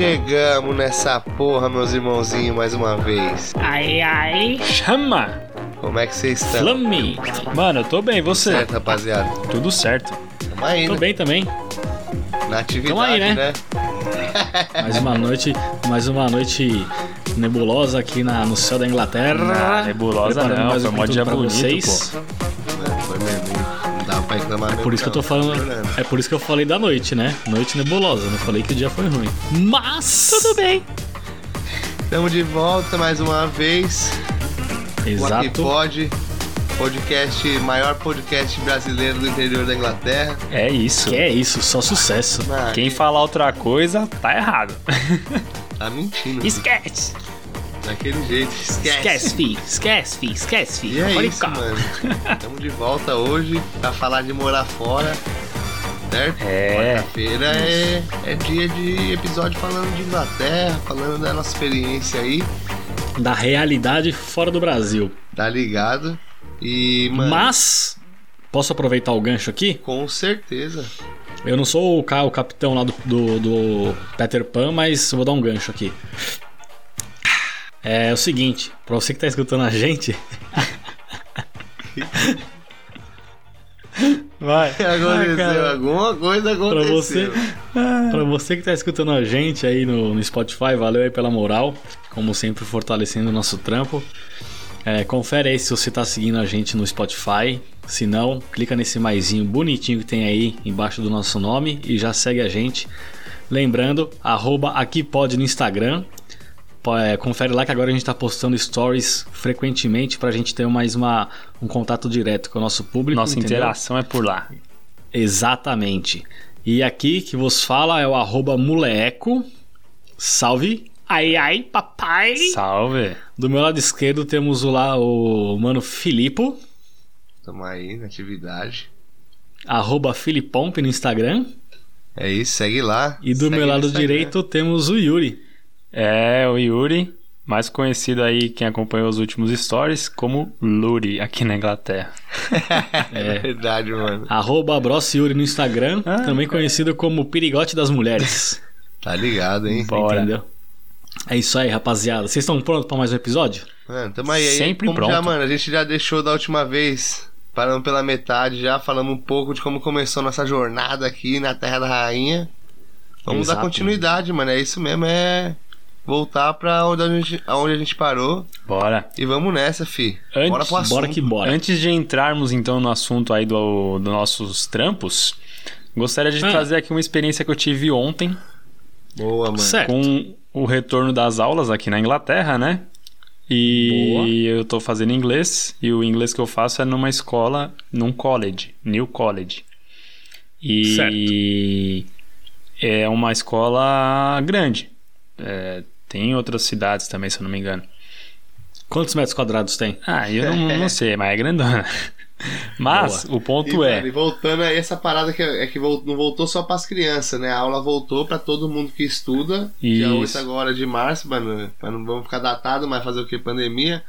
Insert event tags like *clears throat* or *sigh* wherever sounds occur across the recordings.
Chegamos nessa porra, meus irmãozinhos, mais uma vez. Ai, ai. Chama! Como é que vocês estão? Flame! Mano, eu tô bem, você? Certo, rapaziada? Tudo certo. Tamo aí, Tô né? bem também. Na atividade, Tamo aí, né? né? *laughs* Mais uma noite, mais uma noite nebulosa aqui na, no céu da Inglaterra. Não, nebulosa Preparando não, mais foi um mó dia pra bonito, vocês. Não mesmo, Por isso que eu tô falando. É por isso que eu falei da noite, né? Noite nebulosa. Não falei que o dia foi ruim. Mas tudo bem. Tamo de volta mais uma vez. O Exato. Pode. Podcast, maior podcast brasileiro do interior da Inglaterra. É isso. Que é isso, só sucesso. Ah, Quem falar outra coisa, tá errado. Tá mentindo. *laughs* Esquece! Daquele jeito. Esquece. Esquece, fi. Esquece, fi. Esquece, fi. E é isso, mano. Estamos de volta hoje pra falar de morar fora. Certo? É. Quarta-feira é, é dia de episódio falando de Inglaterra, falando da nossa experiência aí. Da realidade fora do Brasil. Tá ligado? E, mano, Mas, posso aproveitar o gancho aqui? com certeza. Eu não sou o, o capitão lá do, do, do Peter Pan, mas eu vou dar um gancho aqui. É o seguinte, pra você que tá escutando a gente, *laughs* Vai. *laughs* Aconteceu, cara. alguma coisa pra você, aconteceu. pra você que tá escutando a gente aí no, no Spotify, valeu aí pela moral, como sempre fortalecendo o nosso trampo. É, confere aí se você tá seguindo a gente no Spotify. Se não, clica nesse maisinho bonitinho que tem aí embaixo do nosso nome e já segue a gente. Lembrando, arroba aqui pode no Instagram. É, confere lá que agora a gente tá postando stories frequentemente pra gente ter mais uma, um contato direto com o nosso público. Nossa entendeu? interação é por lá. Exatamente. E aqui que vos fala é o arroba muleco. Salve. Ai, ai, papai. Salve. Do meu lado esquerdo temos o lá o mano Filipo. Tamo aí na atividade. Arroba Filipomp no Instagram. É isso, segue lá. E do Segue meu lado direito temos o Yuri. É o Yuri, mais conhecido aí, quem acompanhou os últimos stories, como Luri, aqui na Inglaterra. *laughs* É verdade, mano. Arroba Bros Yuri no Instagram. Ah, também conhecido como Perigote das Mulheres. Tá ligado, hein? Bora. Entendeu? É isso aí, rapaziada. Vocês estão prontos para mais um episódio? Mano, tamo aí. Sempre como Já, pronto. mano, a gente já deixou da última vez. Paramos pela metade já, falamos um pouco de como começou nossa jornada aqui na Terra da Rainha. Vamos dar Exato. continuidade, mano. É isso mesmo, é voltar pra onde a gente, aonde a gente parou. Bora. E vamos nessa, fi. Antes- bora pro assunto. Bora que bora. Antes de entrarmos então no assunto aí do, dos nossos trampos, gostaria de Ah. trazer aqui uma experiência que eu tive ontem Boa, mano. Certo. com o retorno das aulas aqui na Inglaterra, né? E Boa. eu tô fazendo inglês e o inglês que eu faço é numa escola, num college, New College. E é uma escola grande. É, tem outras cidades também, se eu não me engano. Quantos metros quadrados tem? Ah, eu não, não *laughs* sei, mas é grandona. Mas o E, ponto é. mano, e voltando aí, essa parada que é, é que não voltou só pras crianças, né? A aula voltou pra todo mundo que estuda. Dia Isso. 8 agora de março, mano. Pra não vamos ficar datado, mas fazer o que? Pandemia.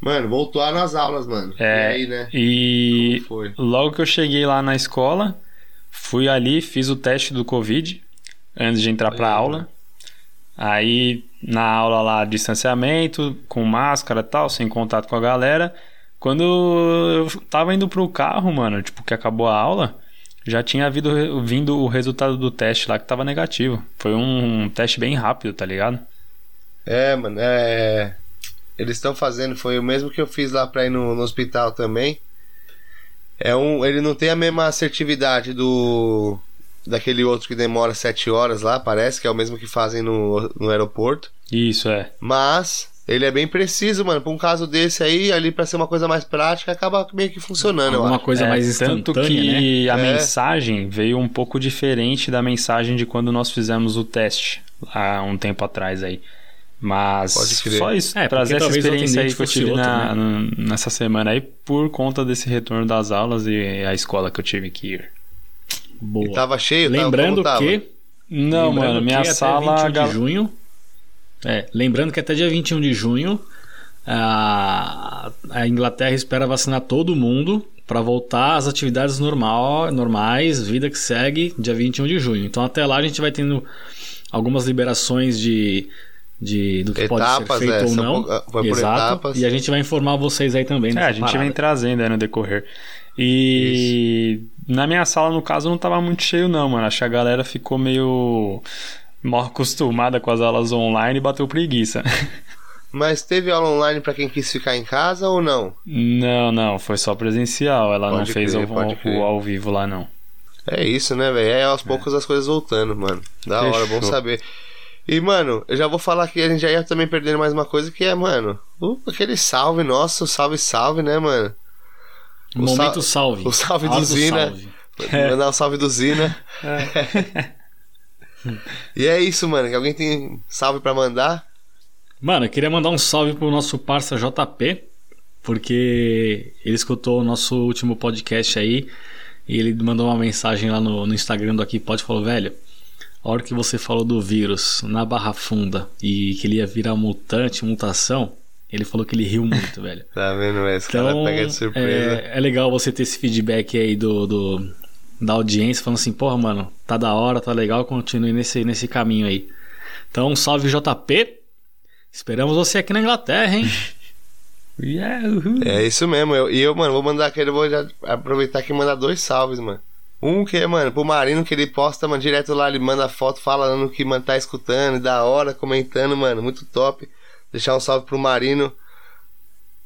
Mano, voltou nas aulas, mano. É, e aí, né? E Como foi? logo que eu cheguei lá na escola, fui ali, fiz o teste do Covid antes de entrar pra Aí, aula. Aí na aula lá, distanciamento, com máscara e tal, sem contato com a galera. Quando eu tava indo pro carro, mano, tipo, que acabou a aula, já tinha vindo, vindo o resultado do teste lá que tava negativo. Foi um teste bem rápido, tá ligado? É, mano, é. Eles estão fazendo, foi o mesmo que eu fiz lá pra ir no, no hospital também. É um. Ele não tem a mesma assertividade do. Daquele outro que demora 7 horas lá, parece, que é o mesmo que fazem no, no aeroporto. Isso, é. Mas ele é bem preciso, mano. Pra um caso desse aí, ali pra ser uma coisa mais prática, acaba meio que funcionando, acho. coisa É, mais tanto instantânea, né? que a É. mensagem veio um pouco diferente da mensagem de quando nós fizemos o teste há um tempo atrás aí. Mas só isso, É, trazer essa experiência aí que eu tive outro, na- né? nessa semana aí por conta desse retorno das aulas e a escola que eu tive que ir. Boa. E tava cheio, Lembrando tava? que. Não, lembrando mano, minha que sala. Até 21 gal- de junho. É, lembrando que até dia 21 de junho a, a Inglaterra espera vacinar todo mundo para voltar às atividades normal, normais, vida que segue, dia 21 de junho. Então até lá a gente vai tendo algumas liberações de, de do que Etapas, pode ser feito é, ou não. por Exato. etapas. E a gente vai informar vocês aí também. É, a gente parada. vem trazendo aí no decorrer. E na minha sala, no caso, não tava muito cheio, não, mano. Acho que a galera ficou meio mal acostumada com as aulas online e bateu preguiça. *laughs* Mas teve aula online pra quem quis ficar em casa ou não? Não, não, foi só presencial. Ela não Pode fez crer, o, o ao vivo lá, não. É isso, né, velho? É aos poucos as coisas voltando, mano. Da hora, bom Fechou. saber. E, mano, eu já vou falar que a gente já ia também perdendo mais uma coisa que é, mano, o- aquele salve nosso, salve, salve, né, mano? O Momento sal- salve. o salve do Zina. salve. Mandar um salve do Zina. *laughs* e é isso, mano. Que alguém tem salve pra mandar? Mano, eu queria mandar um salve pro nosso parça JP, porque ele escutou o nosso último podcast aí e ele mandou uma mensagem lá no, no Instagram do Aqui Pode e falou, velho, a hora que você falou do vírus na Barra Funda e que ele ia virar mutante, mutação, ele falou que ele riu muito, velho. *laughs* Tá vendo, velho? Esse cara Então, pega de surpresa. é, é legal você ter esse feedback aí do, do- da audiência, falando assim, porra, mano, tá da hora, tá legal, continue nesse, nesse caminho aí. Então, um salve JP. Esperamos você aqui na Inglaterra, hein? *laughs* Yeah. É isso mesmo. Eu, e eu, mano, vou mandar aquele. Vou já aproveitar aqui e mandar dois salves, mano. Um que é, mano, pro Marino, que ele posta, mano, direto lá, ele manda foto falando que, mano, tá escutando, e da hora, comentando, mano, muito top. Deixar um salve pro Marino.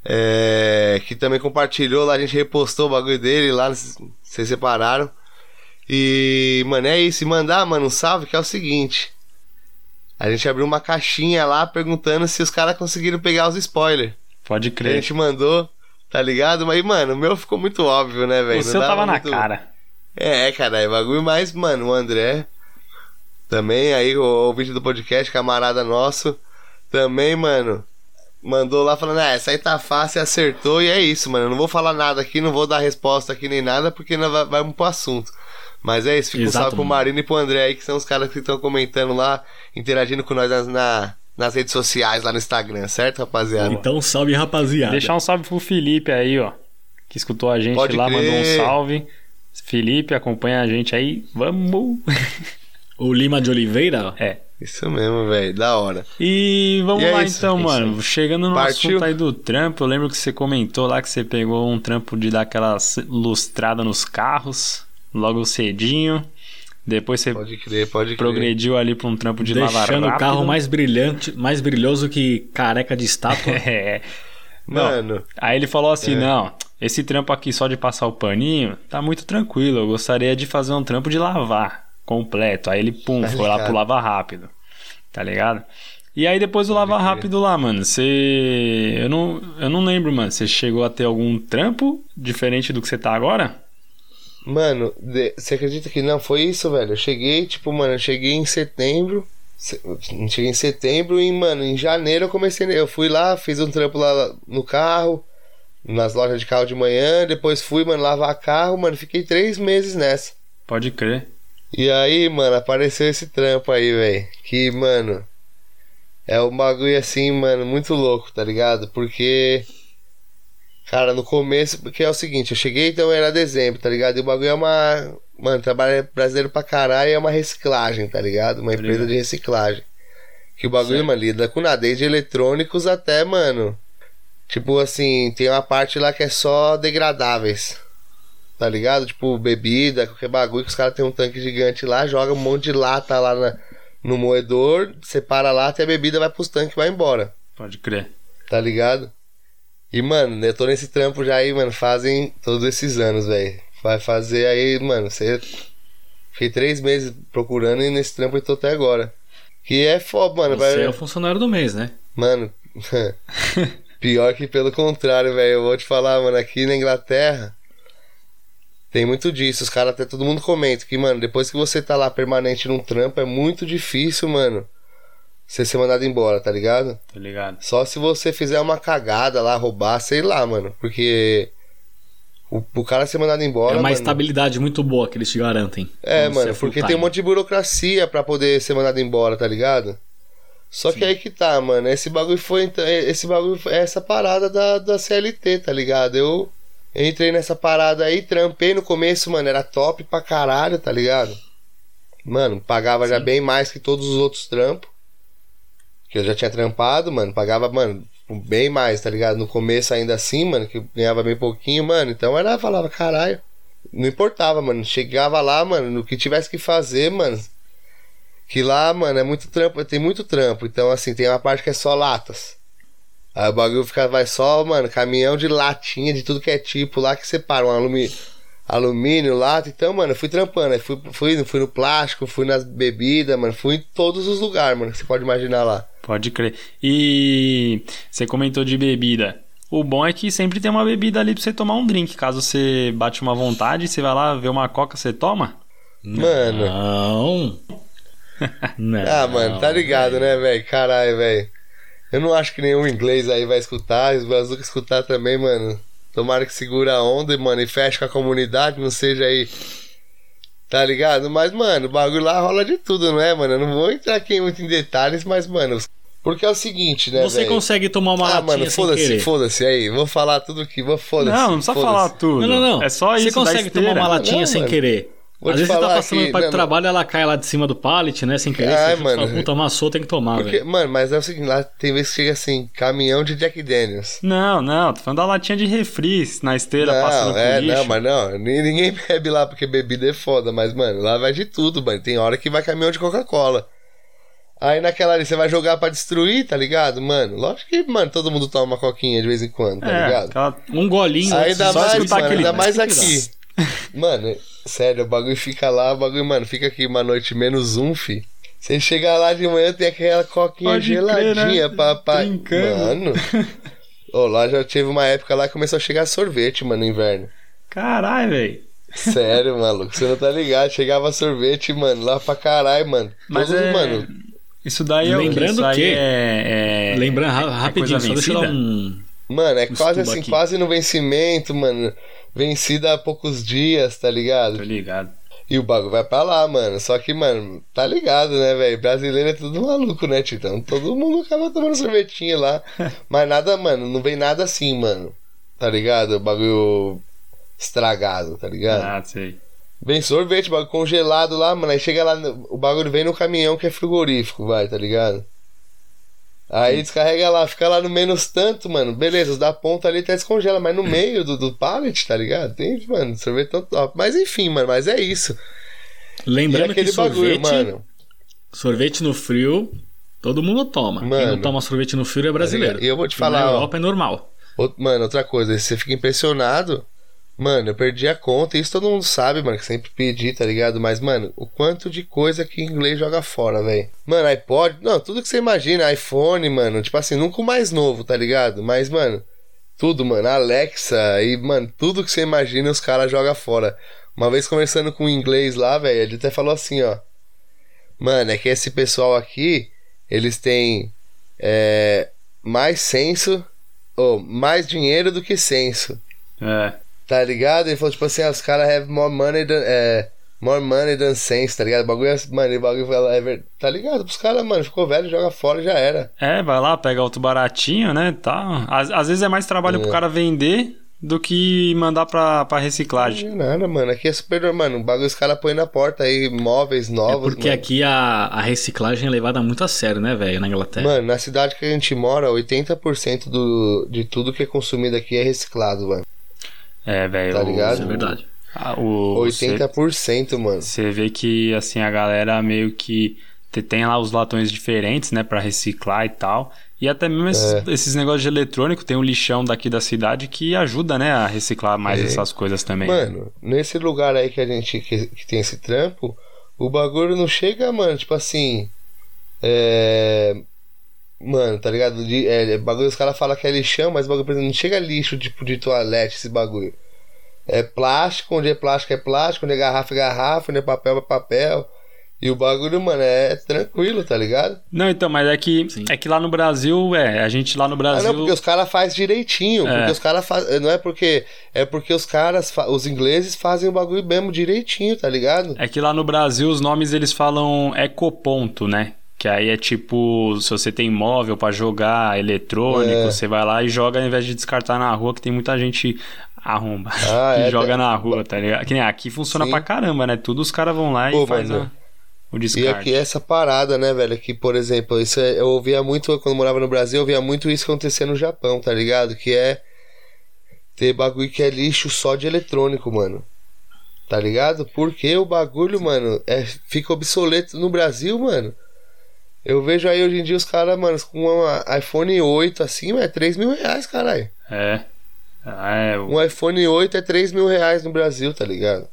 É, que também compartilhou lá, a gente repostou o bagulho dele lá, vocês separaram. E, mano, é isso. E mandar, mano, um salve que é o seguinte. A gente abriu uma caixinha lá perguntando se os caras conseguiram pegar os spoilers. Pode Que a crer. gente mandou, tá ligado? Mas, mano, o meu ficou muito óbvio, né, velho? O Não seu tava na muito- cara. É, cara, é bagulho, mas, mano, o André, também aí, o ouvinte do podcast, camarada nosso, também, mano, mandou lá falando, ah, essa aí tá fácil, acertou, e é isso, mano. Eu não vou falar nada aqui, não vou dar resposta aqui nem nada, porque não vai, vai pro assunto. Mas é isso, fica um salve pro. Marino e pro André aí, que são os caras que estão comentando lá, interagindo com nós nas, na- nas redes sociais, lá no Instagram, certo, rapaziada? Então, salve, rapaziada. Deixar um salve pro Felipe aí, ó. Que escutou a gente Pode lá, mandou um crer. salve. Felipe, acompanha a gente aí. Vamos! O Lima de Oliveira, ó. É. Isso mesmo, velho, da hora. E vamos E é lá isso, então, é isso mano. Chegando no Partiu? assunto aí do trampo, eu lembro que você comentou lá que você pegou um trampo de dar aquela lustrada nos carros, logo cedinho. Depois você Pode crer, pode crer. progrediu ali pra um trampo de lavar Deixando o rápido. carro mais brilhante, mais brilhoso que careca de estátua. *laughs* É. Não, Mano, Aí ele falou assim: É. não, esse trampo aqui só de passar o paninho tá muito tranquilo. Eu gostaria de fazer um trampo de lavar completo. Aí ele, pum, Tá foi lá ligado. pro lava rápido. Tá ligado? E aí depois do lava rápido lá, mano, você. Eu não, eu não lembro, mano. Você chegou a ter algum trampo diferente do que você tá agora? Mano, você acredita que não foi isso, velho? Eu cheguei, tipo, mano, eu cheguei em setembro. Cheguei em setembro e, mano, em janeiro eu comecei. Eu fui lá, fiz um trampo lá no carro, nas lojas de carro de manhã. Depois fui, mano, lavar carro, mano. Fiquei três meses nessa. Pode crer. E aí, mano, apareceu esse trampo aí, velho. Que, mano, é um bagulho assim, mano, muito louco, tá ligado? Porque, cara, no começo, porque é o seguinte, eu cheguei então era dezembro, tá ligado? E o bagulho é uma. Mano, trabalho é brasileiro pra caralho é uma reciclagem, tá ligado? Uma Tá empresa de reciclagem. Que o bagulho, mano, lida com nada, desde eletrônicos até, mano. Tipo assim, tem uma parte lá que é só degradáveis. Tá ligado? Tipo, bebida, qualquer bagulho que os caras têm um tanque gigante lá, joga um monte de lata lá na- no moedor, separa a lata e a bebida vai pros tanques e vai embora. Pode crer. Tá ligado? E, mano, eu tô nesse trampo já aí, mano, fazem todos esses anos, velho. Vai fazer aí, mano, você. Fiquei três meses procurando e nesse trampo eu tô até agora. Que é foda, mano. Você vai- é o funcionário do mês, né? Mano, *laughs* pior que pelo contrário, velho. Eu vou te falar, mano, aqui na Inglaterra tem muito disso. Os caras até todo mundo comenta que, mano, depois que você tá lá permanente num trampo, é muito difícil, mano, você ser mandado embora, tá ligado? Tá ligado? Só se você fizer uma cagada lá, roubar, sei lá, mano. Porque o, o cara ser mandado embora. é uma mano, estabilidade muito boa que eles te garantem. é, mano, full porque tem um monte de burocracia pra poder ser mandado embora, tá ligado? Só que aí que tá, mano. Esse bagulho foi. Esse bagulho foi essa parada da, da CLT, tá ligado? Eu, eu entrei nessa parada aí, trampei no começo, mano. Era top pra caralho, tá ligado? mano, pagava já bem mais que todos os outros trampos. Que eu já tinha trampado, mano. Pagava, mano, bem mais, tá ligado? No começo ainda assim, mano, que eu ganhava bem pouquinho, mano. Então era, falava, caralho. Não importava, mano. Chegava lá, mano, no que tivesse que fazer, mano. Que lá, mano, é muito trampo, tem muito trampo. Então, assim, tem uma parte que é só latas. Aí o bagulho fica, vai só, mano, caminhão de latinha, de tudo que é tipo lá que separa um alumínio, alumínio, lata. Então, mano, eu fui trampando. Aí fui, fui, fui no plástico, fui nas bebidas, mano. Fui em todos os lugares, mano, que você pode imaginar lá. Pode crer. E você comentou de bebida. O bom é que sempre tem uma bebida ali pra você tomar um drink. Caso você bate uma vontade, você vai lá ver uma coca, você toma? Mano. Não. Não. *laughs* Ah, mano, tá ligado, né, velho? Caralho, velho. Eu não acho que nenhum inglês aí vai escutar, os brasileiros escutar também, mano. Tomara que segura a onda, mano, e feche com a comunidade, não seja aí. Tá ligado? Mas, mano, o bagulho lá rola de tudo, não é, mano? Eu não vou entrar aqui muito em detalhes, mas, mano. Porque é o seguinte, né, Você velho? consegue tomar uma Ah, latinha mano, sem foda-se, querer. foda-se aí. Vou falar tudo aqui, vou foda-se. Não, não precisa falar tudo. Não, não, não. É só isso. Você consegue da tomar uma latinha Não, sem mano. querer. Vou Às vezes você tá passando que- para não, o trabalho, ela cai lá de cima do pallet, né? Sem querer. Ai, você mano. fala, puta, amassou, tem que tomar, velho. mano, mas é o seguinte, lá tem vezes que chega assim, caminhão de Jack Daniels. Não, não, tô falando da latinha de refri na esteira passando Não, com é, lixo. não, mas não, ni- ninguém *laughs* bebe lá porque bebida é foda, mas, mano, lá vai de tudo, mano. Tem hora que vai caminhão de Coca-Cola. Aí naquela ali, você vai jogar pra destruir, tá ligado? Mano, lógico que, mano, todo mundo toma uma coquinha de vez em quando, tá É, ligado? aquela... Um golinho. Antes de- só mais, mano, aquele- ainda mais *laughs* aqui. Mano, sério, o bagulho fica lá, o bagulho, mano, fica aqui uma noite menos um, fi. Você chega lá de manhã, tem aquela coquinha Pode crer, geladinha, né? papai. Trincando. Mano. Ô, lá já teve uma época lá que começou a chegar sorvete, mano, no inverno. Caralho, velho. Sério, maluco, você não tá ligado? Chegava sorvete, mano, lá pra caralho, mano. Mas Todos, é... mano. Isso daí é o quê? Lembrando aí que- é, é... Lembrando, ra- é rapidinho, coisa só deixa eu dar um. Mano, é quase assim, aqui. quase no vencimento, mano. Vencida há poucos dias, tá ligado? Tô ligado. E o bagulho vai pra lá, mano. Só que, mano, tá ligado, né, velho? Brasileiro é tudo maluco, né, Titão? Todo mundo acaba tomando sorvetinho lá. *laughs* Mas nada, mano, não vem nada assim, mano. Tá ligado? O bagulho estragado, tá ligado? Ah, sei. Vem sorvete, bagulho congelado lá, mano. Aí chega lá, o bagulho vem no caminhão que é frigorífico, vai, tá ligado? Aí descarrega lá, fica lá no menos tanto, mano. Beleza, os da ponta ali até descongela, mas no meio do, do pallet, tá ligado? Tem, mano, sorvete tão top. Mas enfim, mano, mas é isso. Lembrando que sorvete, bagulho, mano. sorvete no frio, todo mundo toma. Quem Mano. não toma sorvete no frio é brasileiro. E eu vou te falar, Na ó. Europa é normal. Out- Mano, outra coisa, você fica impressionado. Mano, eu perdi a conta, isso todo mundo sabe, mano, que sempre pedi, tá ligado? Mas, mano, o quanto de coisa que inglês joga fora, velho. Mano, iPod, não, tudo que você imagina, iPhone, mano, tipo assim, nunca o mais novo, tá ligado? Mas, mano, tudo, mano, Alexa e, mano, tudo que você imagina os caras jogam fora. Uma vez conversando com um inglês lá, velho, ele até falou assim, ó. Mano, é que esse pessoal aqui, eles têm é, mais senso, ou mais dinheiro do que senso. É. Tá ligado? Ele falou, tipo assim, ah, os caras have more money than, é, more money than sense, tá ligado? O bagulho é, mano, o bagulho é, ver- tá ligado? Pros caras, mano, ficou velho, joga fora e já era. É, vai lá, pega outro baratinho, né? Tá. Às, às vezes é mais trabalho pro É. cara vender do que mandar pra, pra Não reciclagem. é nada, mano. Aqui é super, mano. O bagulho os caras põem na porta aí, móveis É novos. porque mano. aqui a, a reciclagem é levada muito a sério, né, velho, na Inglaterra. Mano, na cidade que a gente mora, 80% do, de tudo que é consumido aqui é reciclado, mano. É, velho. Tá ligado? Isso é verdade. Ah, o, 80%, mano. Você vê que, assim, a galera meio que te- tem lá os latões diferentes, né, pra reciclar e tal. E até mesmo esses, É. esses negócios de eletrônico, tem um lixão daqui da cidade que ajuda, né, a reciclar mais É. essas coisas também. Mano, nesse lugar aí que a gente que, que tem esse trampo, o bagulho não chega, mano, tipo assim. É. Mano, tá ligado? De, é, é bagulho, os caras falam que é lixão, mas o bagulho, por exemplo, não chega lixo tipo de toalete, esse bagulho. É plástico, onde é plástico é plástico, onde é garrafa é garrafa, onde é papel é papel. E o bagulho, mano, é tranquilo, tá ligado? Não, então, mas é que, Sim. é que lá no Brasil, é, a gente lá no Ah, Brasil... não, porque os caras fazem direitinho. É. Porque os caras fazem. Não é porque. É porque os caras, os ingleses fazem o bagulho mesmo direitinho, tá ligado? É que lá no Brasil os nomes eles falam ecoponto, né? Que aí é tipo, se você tem imóvel pra jogar eletrônico, É. você vai lá e joga ao invés de descartar na rua, que tem muita gente arromba Ah, *laughs* que é, joga tá- na rua, tá ligado? Que nem aqui funciona Sim. pra caramba, né? Tudo os caras vão lá Pô, e faz mano, a... o E descarte. aqui é essa parada, né, velho? Que, por exemplo, isso é- eu ouvia muito, quando morava no Brasil, eu ouvia muito isso acontecer no Japão, tá ligado? Que é ter bagulho que é lixo só de eletrônico, mano. Tá ligado? Porque o bagulho, mano, é, fica obsoleto no Brasil, mano. Eu vejo aí hoje em dia os caras, mano, com uma iPhone 8 assim, é 3 mil reais, caralho. É. Ah, é, o- Um iPhone 8 é 3 mil reais no Brasil, tá ligado?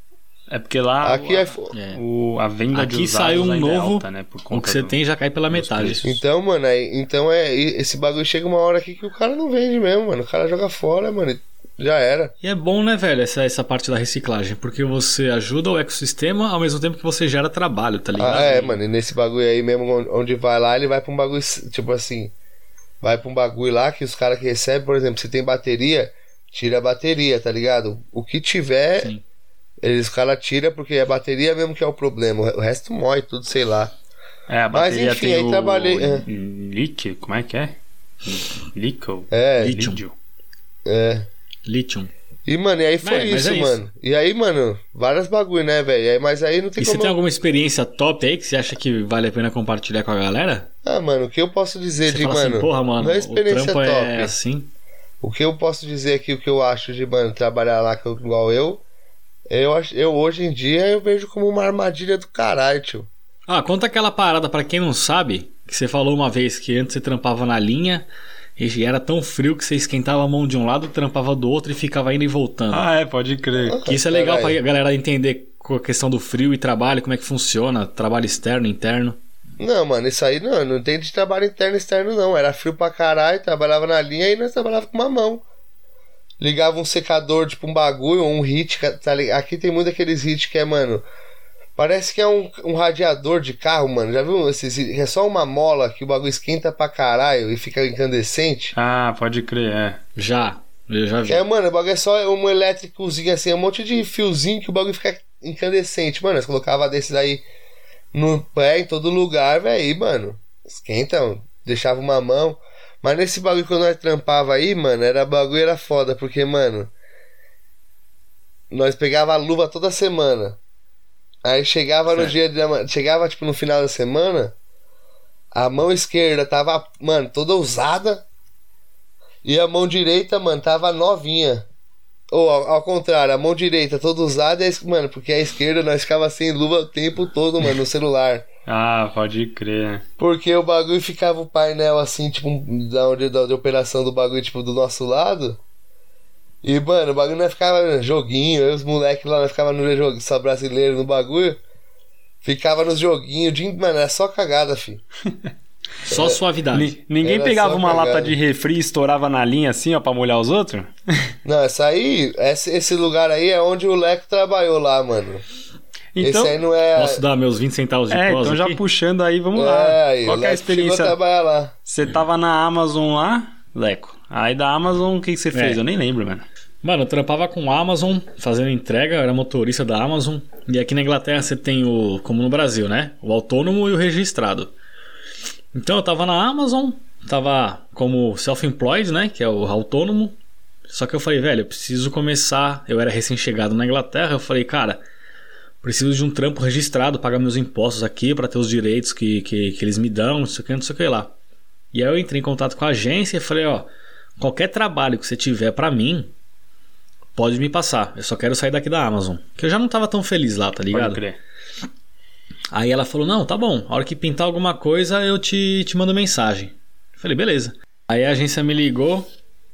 é porque lá Aqui o, é. a, fo- É. o- a venda de Aqui usados saiu um é novo, alta, né? Por O que você do- tem já cai pela metade. preços. Então, mano, aí, então é. Esse bagulho chega uma hora aqui que o cara não vende mesmo, mano. O cara joga fora, mano. Já era. E é bom, né, velho, essa, essa parte da reciclagem, porque você ajuda o ecossistema ao mesmo tempo que você gera trabalho, tá ligado? Ah, é, mano. E nesse bagulho aí mesmo, onde- vai lá, ele vai pra um bagulho, tipo assim. Vai pra um bagulho lá que os caras que recebem, por exemplo, se tem bateria, tira a bateria, tá ligado? O que tiver, Sim. eles os caras tiram porque é a bateria mesmo que é o problema. O resto morre, tudo, sei lá. É, a Mas, bateria enfim, tem aí o trabalhei- é. líquido, como é que é? Líquido. É, Lítio. Lídio. é. Lítio. E, mano, e aí foi É, isso, é isso. mano. E aí, mano, várias bagulho, né, velho? Mas aí não tem E você como. tem alguma experiência top aí que você acha que vale a pena compartilhar com a galera? Ah, mano, o que eu posso dizer Você de, fala mano. assim, porra, mano, não é experiência trampo top. é assim. O que eu posso dizer aqui, o que eu acho de, mano, trabalhar lá igual eu, eu, acho- eu hoje em dia eu vejo como uma armadilha do caralho, tio. Ah, conta aquela parada pra quem não sabe, que você falou uma vez que antes você trampava na linha e era tão frio que você esquentava a mão de um lado, trampava do outro e ficava indo e voltando. Ah, é, pode crer. que isso é legal pra galera entender com a questão do frio e trabalho, como é que funciona, trabalho externo, interno. Não, mano, isso aí não, não tem de trabalho interno e externo, não. Era frio pra caralho, trabalhava na linha e nós trabalhava com uma mão. Ligava um secador, tipo um bagulho, ou um hit, tá ligado? Aqui tem muito aqueles hits que é, mano. Parece que é um, um radiador de carro, mano. Já viu esses? É só uma mola que o bagulho esquenta pra caralho e fica incandescente. Ah, pode crer, é. Já, eu já vi. É, mano, o bagulho é só um elétricozinho assim, um monte de fiozinho que o bagulho fica incandescente. Mano, nós colocava desses aí no pé, em todo lugar, velho, mano. Esquenta, mano. deixava uma mão. Mas nesse bagulho que nós trampava aí, mano, era bagulho era foda, porque, mano. Nós pegava a luva toda semana. Aí chegava no Certo. dia de, chegava tipo no final da semana, a mão esquerda tava, mano, toda usada. E a mão direita, mano, tava novinha. Ou ao, ao contrário, a mão direita toda usada, e mano, porque a esquerda nós ficava sem luva o tempo todo, mano, no celular. Ah, pode crer. Porque o bagulho ficava o painel assim, tipo, da onde da, da operação do bagulho, tipo, do nosso lado. E, mano, o bagulho não ficava joguinho, eu e os moleques lá, nós ficava no jogo, só brasileiro no bagulho. Ficava nos joguinhos, de, mano, era só cagada, filho. *laughs* Só suavidade. Ni- ninguém pegava uma cagada. lata de refri e estourava na linha assim, ó, pra molhar os outros? *laughs* Não, essa aí, esse, esse lugar aí é onde o Leco trabalhou lá, mano. Então, esse aí não é. Posso dar meus 20 centavos de é, prosa então já aqui? puxando aí, vamos é, lá. aí, Qual é a experiência? trabalhar lá. Você tava na Amazon lá, Leco. Aí da Amazon, o que, que você fez? É. Eu nem lembro, mano. Mano, eu trampava com Amazon, fazendo entrega, era motorista da Amazon. E aqui na Inglaterra você tem o, como no Brasil, né? O autônomo e o registrado. Então eu tava na Amazon, tava como self-employed, né? Que é o autônomo. Só que eu falei, velho, eu preciso começar. Eu era recém-chegado na Inglaterra, eu falei, cara, preciso de um trampo registrado, pagar meus impostos aqui pra ter os direitos que, que, que eles me dão, não sei o que, não sei o que lá. E aí eu entrei em contato com a agência e falei, ó, qualquer trabalho que você tiver pra mim, pode me passar. Eu só quero sair daqui da Amazon. Que eu já não tava tão feliz lá, tá Pode ligado? crer. Aí ela falou: Não, tá bom, a hora que pintar alguma coisa eu te, te mando mensagem. Eu falei: Beleza. Aí a agência me ligou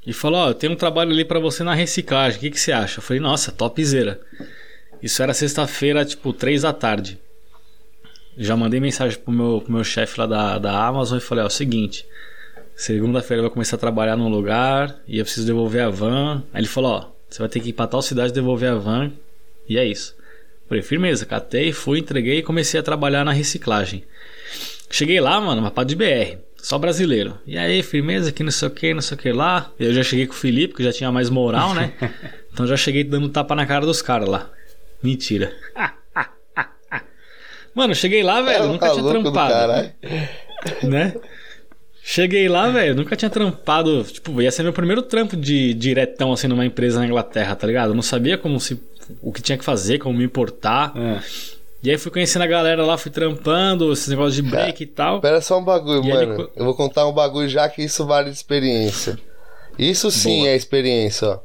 e falou: Ó, eu tenho um trabalho ali pra você na reciclagem, o que, que você acha? Eu falei: Nossa, topzera. Isso era sexta-feira, tipo, três da tarde. Já mandei mensagem pro meu, pro meu chefe lá da, da Amazon e falei: Ó, é o seguinte. Segunda-feira eu vou começar a trabalhar num lugar e eu preciso devolver a van. Aí ele falou: Ó, você vai ter que ir pra tal cidade devolver a van. E é isso. Falei, firmeza, catei, fui, entreguei e comecei a trabalhar na reciclagem. Cheguei lá, mano, uma pá de BR, só brasileiro. E aí, firmeza, que não sei o que, não sei o que lá. Eu já cheguei com o Felipe, que já tinha mais moral, né? *laughs* Então já cheguei dando tapa na cara dos caras lá. Mentira. *laughs* Mano, cheguei lá, velho, nunca tinha maluco do trampado. Né? *laughs* Cheguei lá, velho, nunca tinha trampado. Tipo, ia ser meu primeiro trampo de diretão, assim, numa empresa na Inglaterra, tá ligado? Eu não sabia como se. o que tinha que fazer, como me importar. É. E aí fui conhecendo a galera lá, fui trampando, esses negócios de break e tal. Pera só um bagulho, E mano. ele- Eu vou contar um bagulho já que isso vale de experiência. Isso sim Boa. é experiência, ó.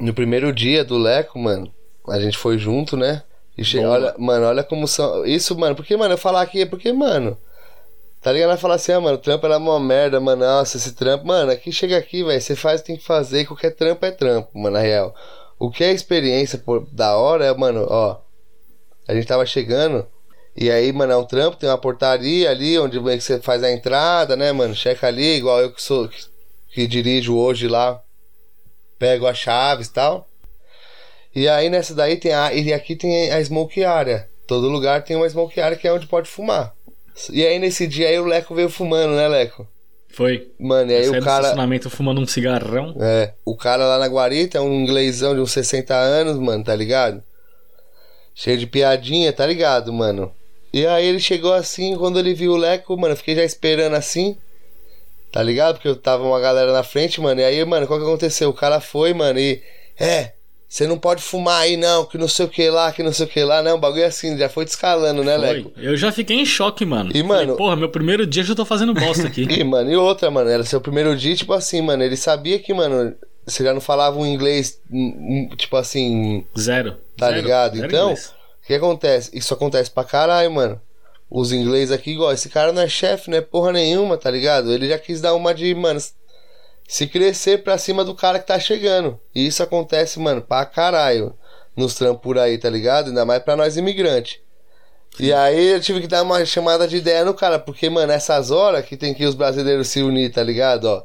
No primeiro dia do Leco, mano, a gente foi junto, né? E che... Olha, mano, olha como são. Isso, mano, porque, mano, eu falar aqui é porque, mano. Tá ligado? Vai falar assim, ah, mano, o trampo era uma merda, mano. Nossa, esse trampo. Mano, aqui chega aqui, velho. Você faz o que tem que fazer. Qualquer trampo é trampo, mano, na real. O que é experiência por, da hora é, mano, ó. A gente tava chegando. E aí, mano, é um trampo, tem uma portaria ali onde que você faz a entrada, né, mano? Checa ali, igual eu que sou que, que dirijo hoje lá. Pego as chaves e tal. E aí nessa daí tem a. E aqui tem a smoke area. Todo lugar tem uma smoke area que é onde pode fumar. E aí nesse dia aí o Leco veio fumando, né, Leco? Foi. Mano, e aí Saí o cara. estacionamento fumando um cigarrão. É, o cara lá na guarita é um inglêsão de uns 60 anos, mano, tá ligado? Cheio de piadinha, tá ligado, mano? E aí ele chegou assim, quando ele viu o Leco, mano, eu fiquei já esperando assim. Tá ligado? Porque eu tava uma galera na frente, mano. E aí, mano, qual que aconteceu? O cara foi, mano, e. É, você não pode fumar aí não, que não sei o que lá, que não sei o que lá. Não, o bagulho é assim, já foi descalando, né, Foi. Leco? Eu já fiquei em choque, mano. E, Falei, mano- porra, meu primeiro dia já tô fazendo bosta aqui. *laughs* E, mano, e outra, mano, era seu primeiro dia, tipo assim, mano, ele sabia que, mano, você já não falava um inglês, hum, hum, tipo assim, Zero. Tá Zero. ligado? Zero Então. O que acontece? Isso acontece pra caralho, mano. Os ingleses aqui, igual, esse cara não é chefe, não é porra nenhuma, tá ligado? Ele já quis dar uma de, mano, se crescer pra cima do cara que tá chegando. E isso acontece, mano, pra caralho. Nos trampos por aí, tá ligado? Ainda mais pra nós imigrantes. E aí eu tive que dar uma chamada de ideia no cara, porque, mano, essas horas que tem que os brasileiros se unir, tá ligado? Ó.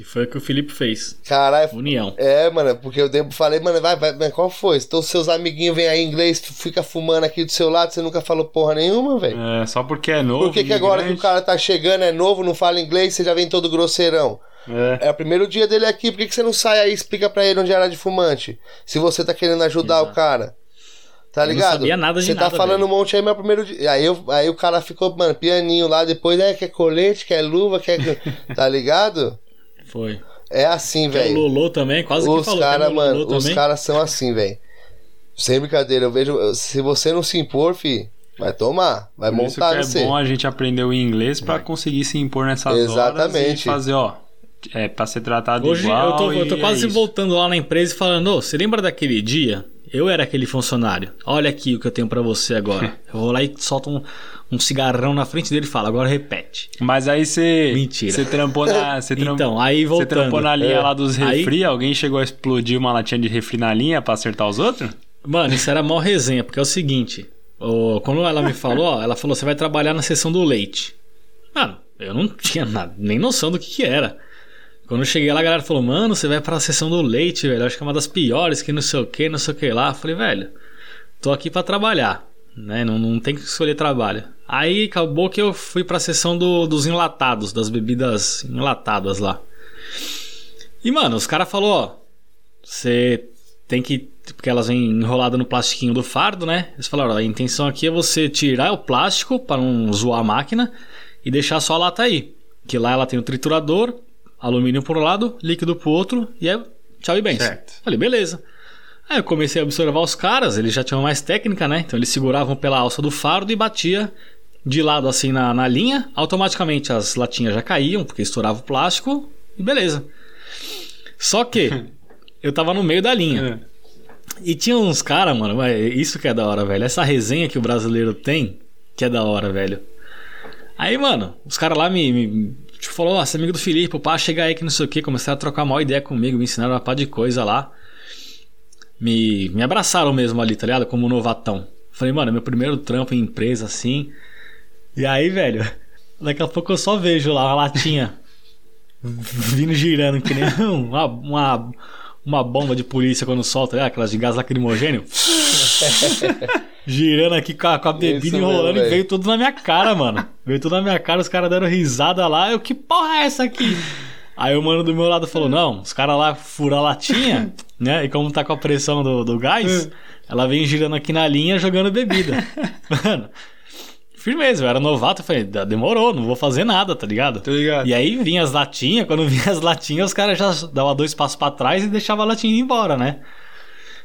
E foi o que o Felipe fez. Caralho, União. é, mano, porque eu falei, mano, vai, vai, mas qual foi? Então seus amiguinhos vêm aí em inglês, fica fumando aqui do seu lado, você nunca falou porra nenhuma, velho. É, só porque é novo. Por que, que agora que o cara tá chegando, é novo, não fala inglês, você já vem todo grosseirão? É. É o primeiro dia dele aqui, por que, que você não sai aí e explica pra ele onde era de fumante? Se você tá querendo ajudar Exato. o cara. Tá Eu não ligado? sabia nada de Você tá nada, falando velho. um monte aí, mas é o primeiro dia. Aí, eu, aí o cara ficou, mano, pianinho lá, depois, é, quer colete, quer luva, quer. *laughs* tá ligado? Foi. É assim, Tem o velho. Lolo também, quase que Os falou. caras, Tem o Lolo mano, os caras são assim, velho. Sem brincadeira, eu vejo. Se você não se impor, fi, vai tomar. Vai Por isso montar que no é bom a gente aprender o inglês pra conseguir se impor nessas horas Exatamente. e fazer, ó, é pra ser tratado Hoje igual eu tô, eu tô quase é voltando lá na empresa e falando: Ô, você lembra daquele dia? Eu era aquele funcionário. Olha aqui o que eu tenho pra você agora. *laughs* eu vou lá e solto um, um cigarrão na frente dele e falo: agora repete. Mas aí você. Mentira. Você trampou na. *laughs* Você tram- Então, aí Você voltando. trampou na linha É. lá dos Aí- refri, alguém chegou a explodir uma latinha de refri na linha pra acertar os outros? Mano, isso era mó resenha, porque é o seguinte: quando ela me falou, ela falou: você vai trabalhar na seção do leite. Mano, eu não tinha nada, nem noção do que, que era. Quando eu cheguei lá, a galera falou: mano, você vai pra seção do leite, velho. Acho que é uma das piores, que não sei o que, não sei o que lá. Eu falei, velho, tô aqui pra trabalhar, né? Não, não tem que escolher trabalho. Aí acabou que eu fui pra seção do- dos enlatados, das bebidas enlatadas lá. E, mano, os caras falaram, ó, você tem que. Porque elas vêm enroladas no plastiquinho do fardo, né? Eles falaram, ó, a intenção aqui é você tirar o plástico para não zoar a máquina e deixar só a lata aí. Que lá ela tem o triturador, alumínio por um lado, líquido pro outro, e é tchau e bens. Certo. Falei, beleza. Aí eu comecei a observar os caras, eles já tinham mais técnica, né? Então eles seguravam pela alça do fardo e batia de lado assim na, na linha. Automaticamente as latinhas já caíam, porque estourava o plástico, e beleza. Só que *laughs* eu tava no meio da linha. É. E tinha uns caras, mano, mas isso que é da hora, velho. Essa resenha que o brasileiro tem, que é da hora, velho. Aí, mano, os caras lá me, me tipo, falou, ó, você é amigo do Felipe, pá, chega aí que não sei o que, começaram a trocar uma ideia comigo, me ensinaram uma pá de coisa lá. Me, me abraçaram mesmo ali, tá ligado? Como novatão. Falei, mano, é meu primeiro trampo em empresa assim. E aí, velho, *laughs* daqui a pouco eu só vejo lá uma latinha *laughs* vindo girando que nem *laughs* uma, uma, uma bomba de polícia quando solta, né? aquelas de gás lacrimogêneo. Girando aqui com a, com a bebida enrolando e veio tudo na minha cara, mano. Veio tudo na minha cara, os caras deram risada lá. Eu, que porra é essa aqui? Aí o mano do meu lado falou: Não, os caras lá furam a latinha, *laughs* né? E como tá com a pressão do, do gás, ela vem girando aqui na linha jogando bebida. *laughs* Mano, firmeza, eu era novato, eu falei: "Dá- Demorou, não vou fazer nada, tá ligado? Tô ligado. E aí vinha as latinhas, quando vinha as latinhas, os caras já davam dois passos pra trás e deixavam a latinha ir embora, né?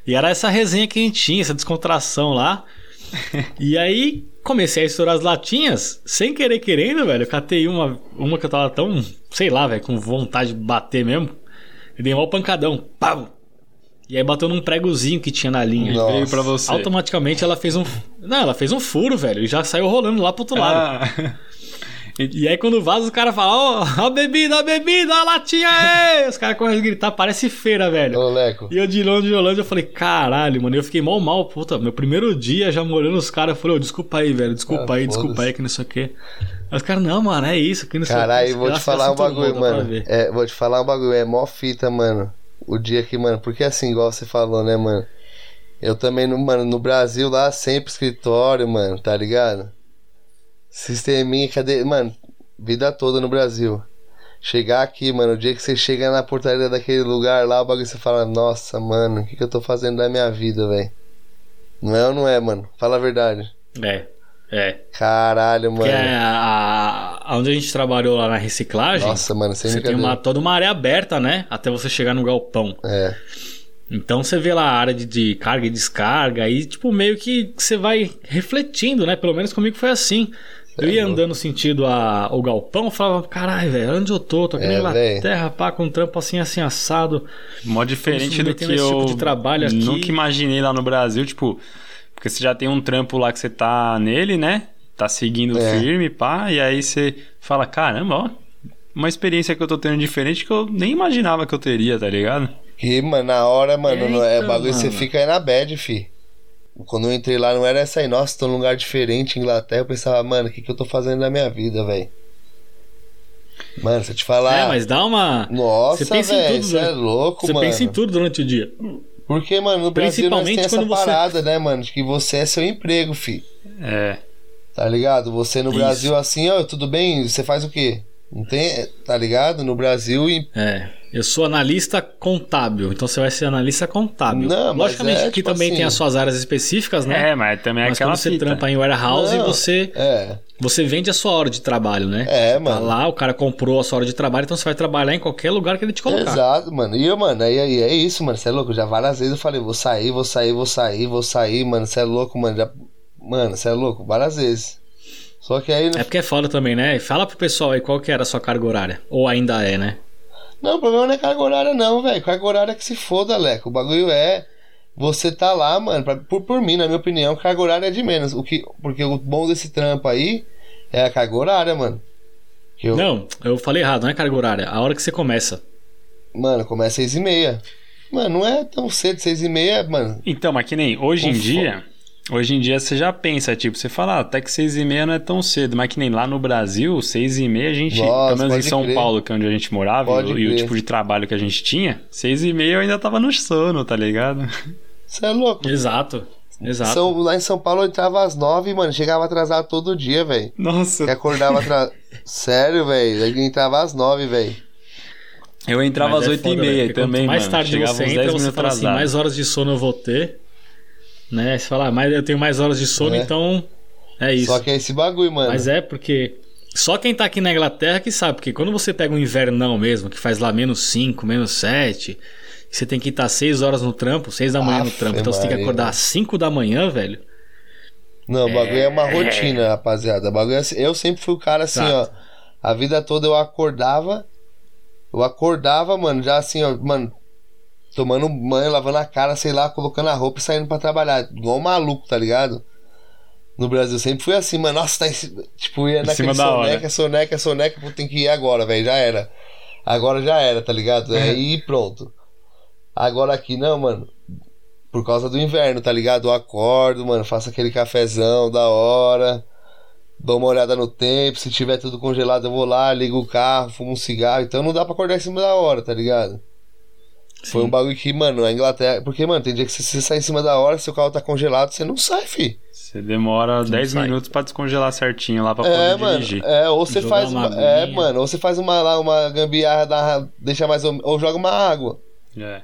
E era essa resenha que a gente tinha, essa descontração lá. *laughs* e aí comecei a estourar as latinhas, sem querer querendo, velho. Eu catei uma, uma que eu tava tão, sei lá, velho, com vontade de bater mesmo. E dei um pancadão. Pau! E aí bateu num pregozinho que tinha na linha. Nossa. Veio pra você. Automaticamente ela fez um. Não, ela fez um furo, velho. E já saiu rolando lá pro outro lado. Ah, *laughs* E aí quando vaza, os caras falam, ó, a bebida, a bebida, a latinha aí! Os caras começam a gritar, parece feira, velho. Ô, Leco. E eu de longe, de longe, eu falei, caralho, mano. Eu fiquei mal, mal, puta. Meu primeiro dia já molhando os caras, eu falei, ô, desculpa aí, velho, desculpa Ah, aí, desculpa aí, que não sei o quê. Aí os caras, não, mano, é isso, que não sei o quê. Caralho, vou te falar um bagulho, mano. É, vou te falar um bagulho, é mó fita, mano. O dia que, mano, porque assim, igual você falou, né, mano? Eu também, no, mano, no Brasil lá, sempre escritório, mano, tá ligado? Sisteminha, cadê? Mano, vida toda no Brasil. Chegar aqui, mano, o dia que você chega na portaria daquele lugar lá, o bagulho você fala, nossa, mano, o que, que eu tô fazendo da minha vida, velho? Não é ou não é, mano? Fala a verdade. É, é. Caralho, mano. Que é a, a- onde a gente trabalhou lá na reciclagem, Nossa, mano, sem você tem uma, toda uma área aberta, né? Até você chegar no galpão. É. Então você vê lá a área de, de carga e descarga, aí tipo meio que você vai refletindo, né? Pelo menos comigo foi assim. Eu ia louco. andando sentido a, o galpão, eu falava, caralho, velho, onde eu tô? Tô aqui na É, Inglaterra, pá, com um trampo assim, assim, assado. mó diferente do que eu tipo de trabalho aqui. nunca imaginei lá no Brasil, tipo, porque você já tem um trampo lá que você tá nele, né? Tá seguindo É. firme, pá, e aí você fala, caramba, ó, uma experiência que eu tô tendo diferente que eu nem imaginava que eu teria, tá ligado? E, mano, na hora, mano, não é Eita, bagulho, você mano. fica aí na bad, fi. Quando eu entrei lá, não era essa aí, nossa, tô num lugar diferente, Inglaterra, eu pensava, mano, o que que eu tô fazendo na minha vida, velho? Mano, se eu te falar. É, mas dá uma. Nossa, você velho, isso é né? louco, Você mano. pensa em tudo durante o dia. Porque, mano, no Brasil nós tem essa quando você- parada, né, mano, de que você é seu emprego, fi. É. Tá ligado? Você no Isso. Brasil, assim, ó, tudo bem, você faz o quê? Não tem, tá ligado? No Brasil, em- É. Eu sou analista contábil, então você vai ser analista contábil. Não, mas Logicamente, é, aqui tipo também assim- tem as suas áreas específicas, né? É, mas também é Mas aquela quando você fita. trampa em warehouse, Não, você é, Você vende a sua hora de trabalho, né? É, Tá mano. lá, o cara comprou a sua hora de trabalho, então você vai trabalhar em qualquer lugar que ele te colocar. Exato, mano. E eu, mano, aí, aí é isso, mano. Você é louco? Já várias vezes eu falei, vou sair, vou sair, vou sair, vou sair, mano. Você é louco, mano. Já... Mano, você é louco? Várias vezes. Só que aí. É porque é foda também, né? Fala pro pessoal aí qual que era a sua carga horária. Ou ainda é, né? Não, o problema não é carga horária, não, velho. Carga horária é que se foda, Leco. O bagulho é. Você tá lá, mano. pra- por, por mim, na minha opinião, carga horária é de menos. O que, porque o bom desse trampo aí é a carga horária, mano. Eu, Não, eu falei errado, não é carga horária. A hora que você começa. Mano, começa às seis e meia. Mano, não é tão cedo, seis e meia, mano. Então, mas que nem hoje em dia. Hoje em dia você já pensa, tipo, você fala, ah, até que seis e meia não é tão cedo, mas que nem lá no Brasil, seis e meia a gente, Nossa, pelo menos em São crer. Paulo, que é onde a gente morava, Pode e, o- e tipo de trabalho que a gente tinha, seis e meia eu ainda tava no sono, tá ligado? Você é louco. Exato. Exato. São, lá em São Paulo eu entrava às nove, mano. Chegava atrasado todo dia, velho. Nossa. Que acordava atrasado. Sério, velho. Eu entrava às nove, velho. Eu entrava Mas às é oito e foda, meia também, mais mano. tarde Chegava você entra, 10 você fala assim, mais horas de sono eu vou ter. Né? Você fala, ah, mas eu tenho mais horas de sono, É. então é isso. Só que é esse bagulho, mano. Mas é porque. Só quem tá aqui na Inglaterra que sabe, porque quando você pega um invernão mesmo, que faz lá menos 5, menos 7, você tem que estar 6 horas no trampo, 6 da manhã no Afe trampo. Então você tem que acordar às 5 da manhã, velho. Não, o bagulho é uma rotina, rapaziada. O bagulho é assim- Eu sempre fui o cara assim, Exato. ó. A vida toda eu acordava. Eu acordava, mano, já assim, ó, mano. Tomando banho, lavando a cara, sei lá, colocando a roupa e saindo pra trabalhar. Igual um maluco, tá ligado? No Brasil sempre fui assim, mano. Nossa, tá em cima- Tipo, ia Em naquele cima da hora. soneca, soneca, soneca, pô, tem que ir agora, velho. Já era. Agora já era, tá ligado? Aí pronto. Agora aqui não, mano. Por causa do inverno, tá ligado? Eu acordo, mano, faço aquele cafezão da hora. Dou uma olhada no tempo. Se tiver tudo congelado, eu vou lá, ligo o carro, fumo um cigarro. Então não dá pra acordar em cima da hora, tá ligado? Foi um bagulho que, mano, a Inglaterra. Porque, mano, tem dia que você sai em cima da hora, se o carro tá congelado, você não sai, fi. Você demora 10 sai. minutos pra descongelar certinho lá pra É, poder mano. dirigir. É, ou você faz uma uma. É, mano, ou você faz uma lá, uma gambiarra, dá, deixa mais. Ou, ou joga uma água. É.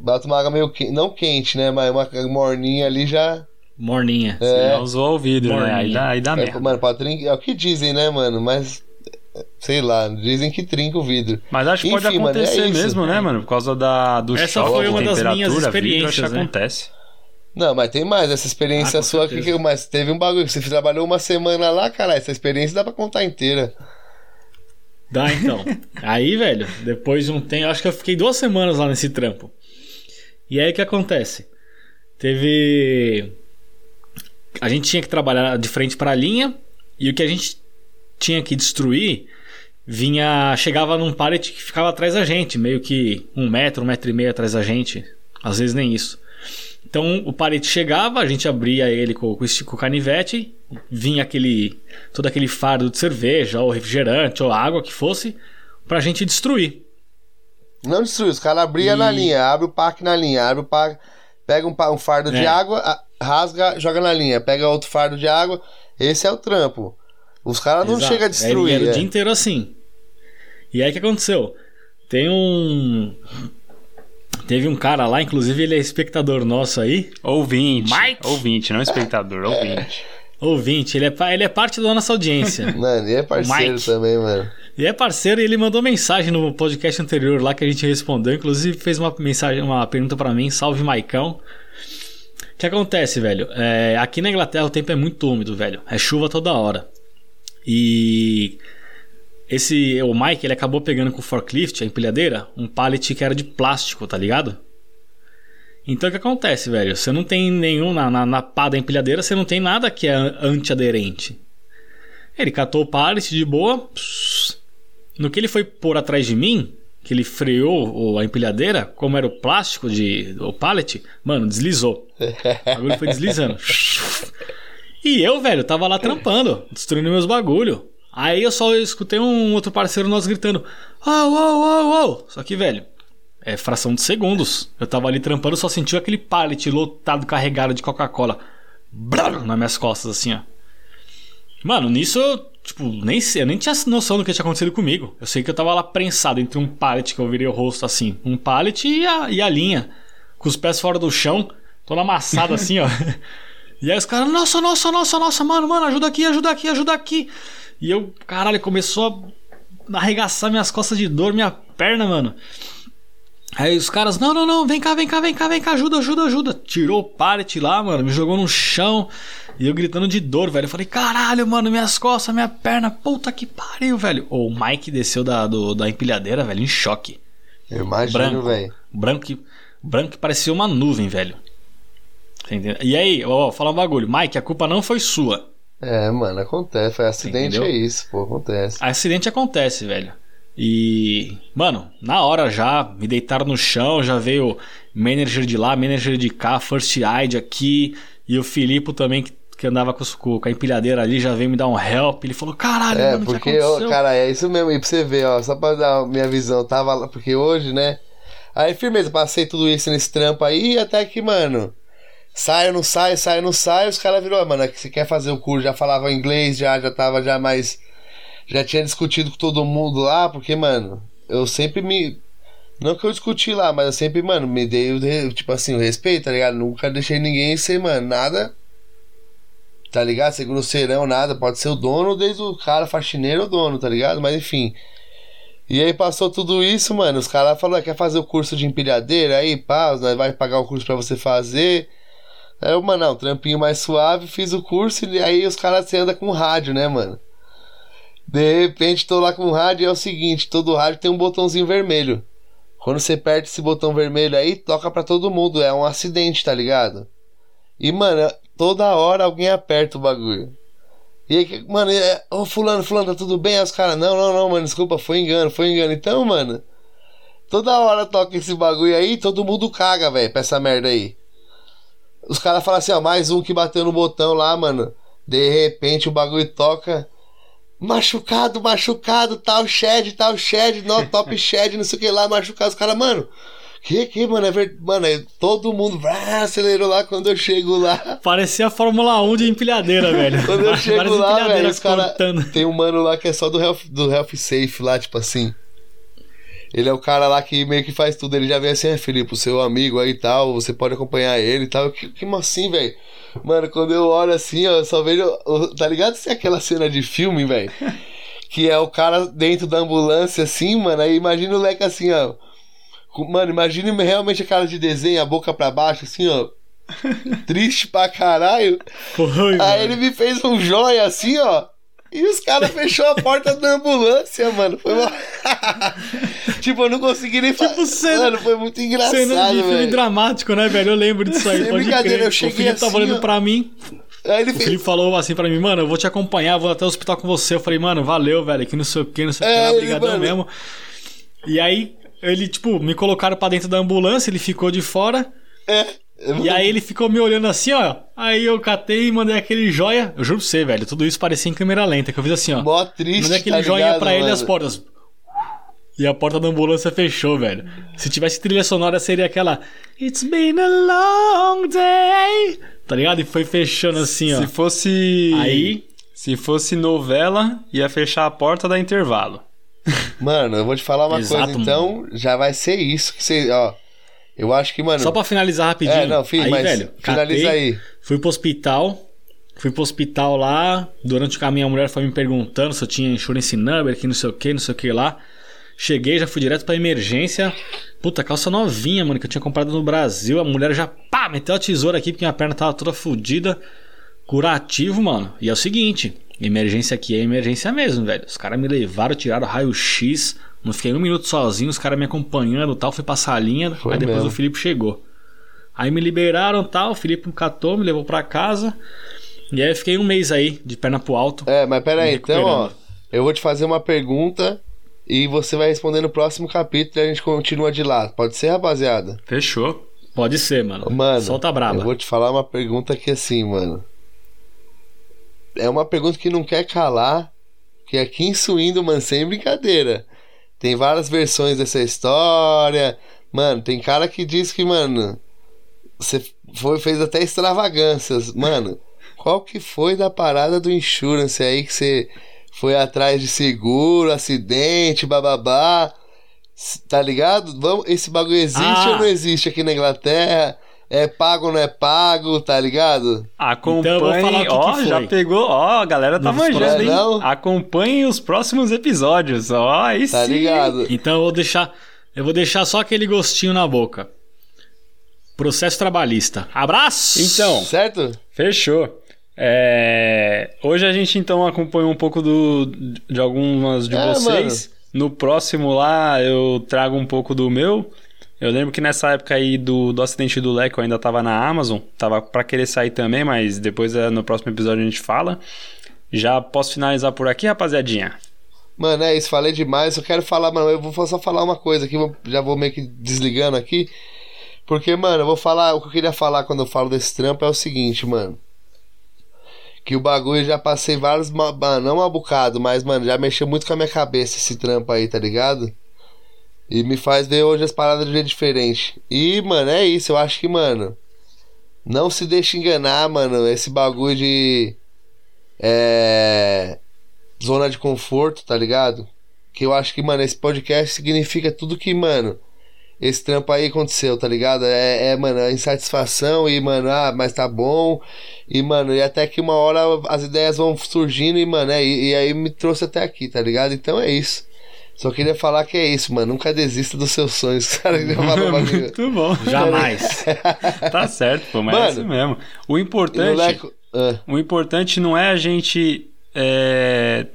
Bota uma água meio quente. Não quente, né? Mas uma morninha ali já. Morninha. É. Senão zoou o vidro, né? Aí Morninha. dá, aí dá É, merda. mano, pra trin- é o que dizem, né, mano? Mas Sei lá, dizem que trinca o vidro. Mas acho que pode Enfim, mano, é acontecer isso. mesmo, né, mano? Por causa da, do Essa choque foi uma das minhas vidro, experiências, acho que né? acontece. Não, mas tem mais. Essa experiência Ah, sua aqui, que, mas teve um bagulho. Você trabalhou uma semana lá, cara. Essa experiência dá pra contar inteira. Dá então. *laughs* aí, velho, depois de um tempo, acho que eu fiquei duas semanas lá nesse trampo. E aí o que acontece? Teve. A gente tinha que trabalhar de frente para a linha e o que a gente tinha que destruir vinha. Chegava num pallet que ficava atrás da gente, meio que um metro, um metro e meio atrás da gente. Às vezes nem isso. Então o pallet chegava, a gente abria ele com, com, com o canivete, vinha aquele todo aquele fardo de cerveja, ou refrigerante, ou água que fosse, pra gente destruir. Não destrui, os caras abriam E- na linha, abre o pack na linha, abre o pack, pega um, um fardo de É. água, a- rasga, joga na linha, pega outro fardo de água. Esse é o trampo. Os caras não chegam a destruir. Era, era é. o dia inteiro assim. E aí o que aconteceu? Tem um. Teve um cara lá, inclusive ele é espectador nosso aí. Ouvinte. Mike? Ouvinte, não espectador, ouvinte. *laughs* Ouvinte, ele é, ele é parte da nossa audiência. *laughs* Mano, e é parceiro Mike. também, mano. E é parceiro e ele mandou mensagem no podcast anterior lá que a gente respondeu. Inclusive fez uma mensagem, uma pergunta pra mim. Salve, Maicão. O que acontece, velho? É, aqui na Inglaterra o tempo é muito úmido, velho. É chuva toda hora. E esse o Mike ele acabou pegando com o forklift, a empilhadeira, um pallet que era de plástico, tá ligado? Então o que acontece, velho? Você não tem nenhum na, na, na pá da empilhadeira, você não tem nada que é antiaderente. Ele catou o pallet de boa. pss. No que ele foi pôr atrás de mim, que ele freou a empilhadeira, como era o plástico de o pallet, mano, deslizou. *laughs* O bagulho foi deslizando. E eu, velho, tava lá trampando, destruindo meus bagulho. Aí eu só escutei um outro parceiro nosso gritando: "Uau, uau, uau, uau". Só que, velho, é fração de segundos. Eu tava ali trampando, só senti aquele pallet lotado, carregado de Coca-Cola. Nas minhas costas, assim, ó. Mano, nisso eu, tipo, nem sei, eu nem tinha noção do que tinha acontecido comigo. Eu sei que eu tava lá prensado entre um pallet que eu virei o rosto assim, um pallet e a, e a linha, com os pés fora do chão, todo amassado *laughs* assim, ó. E aí os caras, nossa, nossa, nossa, nossa, mano, mano, ajuda aqui, ajuda aqui, ajuda aqui. E eu, caralho, começou a arregaçar minhas costas de dor, minha perna, mano. Aí os caras, não, não, não, vem cá, vem cá, vem cá, vem cá, ajuda, ajuda, ajuda. Tirou o pallet lá, mano, me jogou no chão. E eu gritando de dor, velho. Eu falei, caralho, mano, minhas costas, minha perna, puta que pariu, velho. O Mike desceu da, do- da empilhadeira, velho, em choque. Eu imagino, Branco. velho. Branco que, branco que parecia uma nuvem, velho. Entendeu? E aí, ó, ó, fala um bagulho. Mike, a culpa não foi sua. É, mano, acontece. Foi acidente, Entendeu? é isso, pô, acontece. Acidente acontece, velho. E, mano, na hora já, me deitaram no chão, já veio manager de lá, manager de cá, first aid aqui, e o Filipe também, que, que andava com, com a empilhadeira ali, já veio me dar um help. Ele falou: caralho, É, mano, o que porque, aconteceu? cara, é isso mesmo. E pra você ver, ó, só pra dar a minha visão, tava lá, porque hoje, né? Aí, firmeza, passei tudo isso nesse trampo aí, até que, mano, saio, não saio, saio, não saio, os caras virou, mano, é que você quer fazer o curso, já falava inglês, já, já tava já mais. Já tinha discutido com todo mundo lá, porque, mano, eu sempre me. Não que eu discuti lá, mas eu sempre, mano, me dei o, tipo assim, o respeito, tá ligado? Nunca deixei ninguém ser, mano, nada. Tá ligado? Ser grosseirão, nada. Pode ser o dono, desde o cara faxineiro ou dono, tá ligado? Mas enfim. E aí passou tudo isso, mano. Os caras falaram, quer fazer o curso de empilhadeira? Aí, pá, vai pagar o curso pra você fazer. Aí eu, mano, não, trampinho mais suave, fiz o curso e aí os caras você anda com rádio, né, mano? De repente tô lá com o rádio e é o seguinte, todo rádio tem um botãozinho vermelho. Quando você aperta esse botão vermelho aí, toca pra todo mundo. É um acidente, tá ligado? E, mano, toda hora alguém aperta o bagulho. E aí, mano, é, ô fulano, fulano, tá tudo bem? Aí os caras, não, não, não, mano, desculpa, foi engano, foi engano. Então, mano, toda hora toca esse bagulho aí, todo mundo caga, velho, pra essa merda aí. Os caras falam assim, ó, mais um que bateu no botão lá, mano. De repente o bagulho toca. Machucado, machucado, tal shed, tal shed, não, top *laughs* shed, não sei o que lá, machucado. Os caras, mano, que que, mano, é verdade. Mano, é- todo mundo vrá, acelerou lá quando eu chego lá. Parecia a Fórmula 1 de empilhadeira, *laughs* velho. Quando eu chego lá, velho, os tem um mano lá que é só do Health, do health Safe lá, tipo assim. Ele é o cara lá que meio que faz tudo. Ele já vem assim, é Felipe, o seu amigo aí e tal, você pode acompanhar ele e tal. Que, que assim, velho? Mano, quando eu olho assim, ó, eu só vejo. Tá ligado se é aquela cena de filme, velho? Que é o cara dentro da ambulância, assim, mano. Aí imagina o Leque assim, ó. Mano, imagine realmente a cara de desenho, a boca pra baixo, assim, ó. Triste pra caralho. Foi, Aí mano. ele me fez um joia assim, ó. E os caras fechou a porta da ambulância, mano. Foi uma... *laughs* tipo, eu não consegui nem falar. Tipo, cena- Mano, foi muito Cena engraçado, de filme dramático, né, velho? Eu lembro disso aí. Sem pode brincadeira, crer. eu o cheguei Felipe tava assim, olhando ó. pra mim. Aí ele O fez. Felipe falou assim pra mim, mano, eu vou te acompanhar, vou até o hospital com você. Eu falei, mano, valeu, velho, que não sei o que, não sei o que, É, brigadão mano. mesmo. E aí, ele, tipo, me colocaram pra dentro da ambulância, ele ficou de fora. É. E aí ele ficou me olhando assim, ó. Aí eu catei e mandei aquele joia. Eu juro pra você, velho, tudo isso parecia em câmera lenta, que eu fiz assim, ó. Mó triste. Mandei aquele tá joinha ligado, pra ele e mano? as portas. E a porta da ambulância fechou, velho. Se tivesse trilha sonora, seria aquela. It's been a long day. Tá ligado? E foi fechando assim, ó. Se fosse. Aí. Se fosse novela, ia fechar a porta da intervalo. Mano, eu vou te falar uma Exato, coisa, então já vai ser isso que você, ó. Eu acho que, mano. Só pra finalizar rapidinho. É, não, filho, aí, mas velho, finaliza catei, aí. Fui pro hospital. Fui pro hospital lá. Durante o caminho, a mulher foi me perguntando se eu tinha insurance number, que não sei o que, não sei o que lá. Cheguei, já fui direto pra emergência. Puta, calça novinha, mano, que eu tinha comprado no Brasil. A mulher já, pá, meteu a tesoura aqui porque minha perna tava toda fodida. Curativo, mano. E é o seguinte: emergência aqui é emergência mesmo, velho. Os caras me levaram, tiraram raio-x. Não fiquei um minuto sozinho, os caras me acompanhando e tal. Fui passar a linha. Foi aí depois mesmo. o Felipe chegou. Aí me liberaram tal. O Felipe me catou, me levou pra casa. E aí eu fiquei um mês aí, de perna pro alto. É, mas pera aí, então, ó. Eu vou te fazer uma pergunta e você vai responder no próximo capítulo e a gente continua de lá. Pode ser, rapaziada? Fechou. Pode ser, mano. Mano, Solta braba. eu vou te falar uma pergunta que assim, mano. É uma pergunta que não quer calar. Que aqui em Suíndo, mano, sem brincadeira. Tem várias versões dessa história. Mano, tem cara que diz que, mano, você foi, fez até extravagâncias. Mano, qual que foi da parada do insurance aí que você foi atrás de seguro, acidente, bababá? Tá ligado? Vamos, esse bagulho existe Ah. ou não existe aqui na Inglaterra? É pago ou não é pago, tá ligado? Acompanhe. Então eu vou falar o que ó, que já pegou. Ó, a galera tá manjando, hein? não? Acompanhe os próximos episódios. Ó, aí Tá sim. ligado? Então eu vou deixar. Eu vou deixar só aquele gostinho na boca. Processo trabalhista. Abraço! Então, Certo? Fechou. É, Hoje a gente então acompanhou um pouco do... de algumas de É, vocês. No próximo lá eu trago um pouco do meu. Eu lembro que nessa época aí do, do acidente do Leco eu ainda tava na Amazon. Tava pra querer sair também, mas depois é, no próximo episódio a gente fala. Já posso finalizar por aqui, rapaziadinha? Mano, é isso, falei demais. Eu quero falar, mano, eu vou só falar uma coisa aqui, já vou meio que desligando aqui. Porque, mano, eu vou falar, o que eu queria falar quando eu falo desse trampo é o seguinte, mano. Que o bagulho já passei vários, ma- ma- não um bocado, mas, mano, já mexeu muito com a minha cabeça esse trampo aí, tá ligado? E me faz ver hoje as paradas de jeito diferente. E, mano, é isso, eu acho que, mano, não se deixe enganar, mano, esse bagulho de. É zona de conforto, tá ligado? Que eu acho que, mano, esse podcast significa tudo que, mano, esse trampo aí aconteceu, tá ligado? É, é, mano, a insatisfação e, mano, ah, mas tá bom. E, mano, e até que uma hora as ideias vão surgindo e, mano, é, e, e aí me trouxe até aqui, tá ligado? Então é isso. Só queria falar que é isso, mano. Nunca desista dos seus sonhos, *laughs* cara. Muito bom. Jamais. *laughs* tá certo, pô, mas é Mano, isso mesmo. O importante. Leco. Ah, O importante não é a gente é,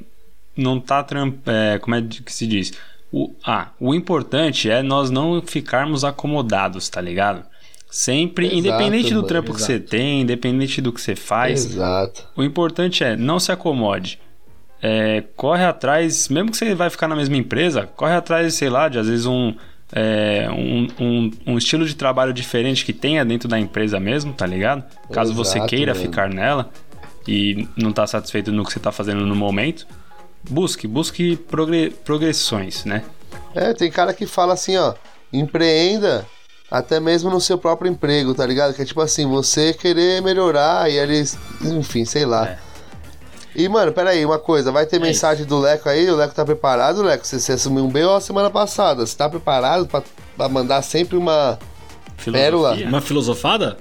não tá tram- é, como é que se diz? O, ah, o importante é nós não ficarmos acomodados, tá ligado? Sempre, Exato, independente do mano, trampo que você tem, independente do que você faz, exato. o importante é não se acomode. É, corre atrás, mesmo que você vai ficar na mesma empresa, corre atrás, sei lá, de às vezes um, é, um, um, um estilo de trabalho diferente que tenha dentro da empresa mesmo, tá ligado? Caso você Exato, queira mano. ficar nela e não tá satisfeito no que você tá fazendo no momento, busque, busque progre- progressões, né? É, tem cara que fala assim, ó, empreenda até mesmo no seu próprio emprego, tá ligado? Que é tipo assim, você querer melhorar e eles, enfim, sei lá. É. E, mano, peraí, uma coisa, vai ter É mensagem do Leco aí? O Leco tá preparado, Leco? Você, você assumiu um BO semana passada. Você tá preparado pra, pra mandar sempre uma. Pérola. Uma filosofada?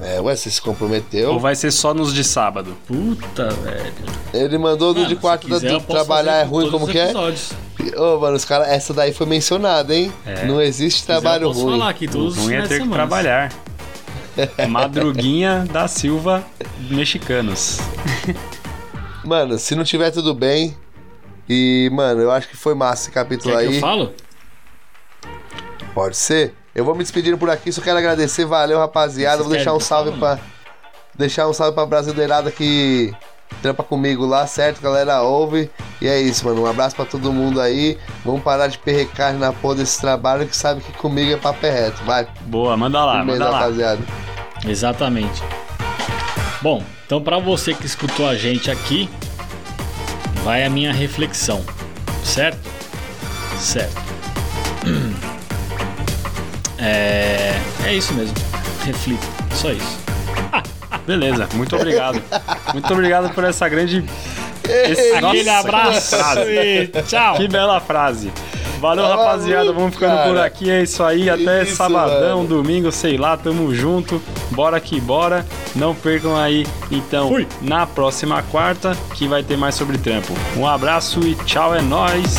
É, ué, você se comprometeu. Ou vai ser só nos de sábado? Puta, velho. Ele mandou do Mano, de quarto quiser, posso trabalhar é ruim, como que é? episódios. Ô, mano, os caras, essa daí foi mencionada, hein? É. Não existe Se quiser, trabalho eu posso ruim. falar aqui todos os Ruim é ter que trabalhar. *laughs* *laughs* Madruguinha da Silva Mexicanos. *laughs* Mano, se não tiver tudo bem. E, mano, eu acho que foi massa esse capítulo Quer que aí. eu falo? Pode ser. Eu vou me despedindo por aqui, só quero agradecer, valeu rapaziada. Vocês Vou deixar um que salve pra. Deixar um salve pra brasileirada que trampa comigo lá, certo? Galera, ouve. E é isso, mano. Um abraço pra todo mundo aí. Vamos parar de perrecar na porra desse trabalho que sabe que comigo é papo é reto. Vai, Boa, manda lá, primeiro, manda lá. rapaziada. Exatamente. Bom, então pra você que escutou a gente aqui, vai a minha reflexão, certo? Certo. *clears throat* É, é isso mesmo. Reflita, só isso. *laughs* Beleza, muito obrigado. Muito obrigado por essa grande. Esse, Aquele Nossa, abraço e tchau. Que bela frase. Valeu, rapaziada. Vamos ficando cara. por aqui. É isso aí. Até Isso, sabadão, mano. domingo, sei lá. Tamo junto. Bora que bora. Não percam aí, então, Fui. na próxima quarta, que vai ter mais sobre trampo. Um abraço e tchau, é nóis.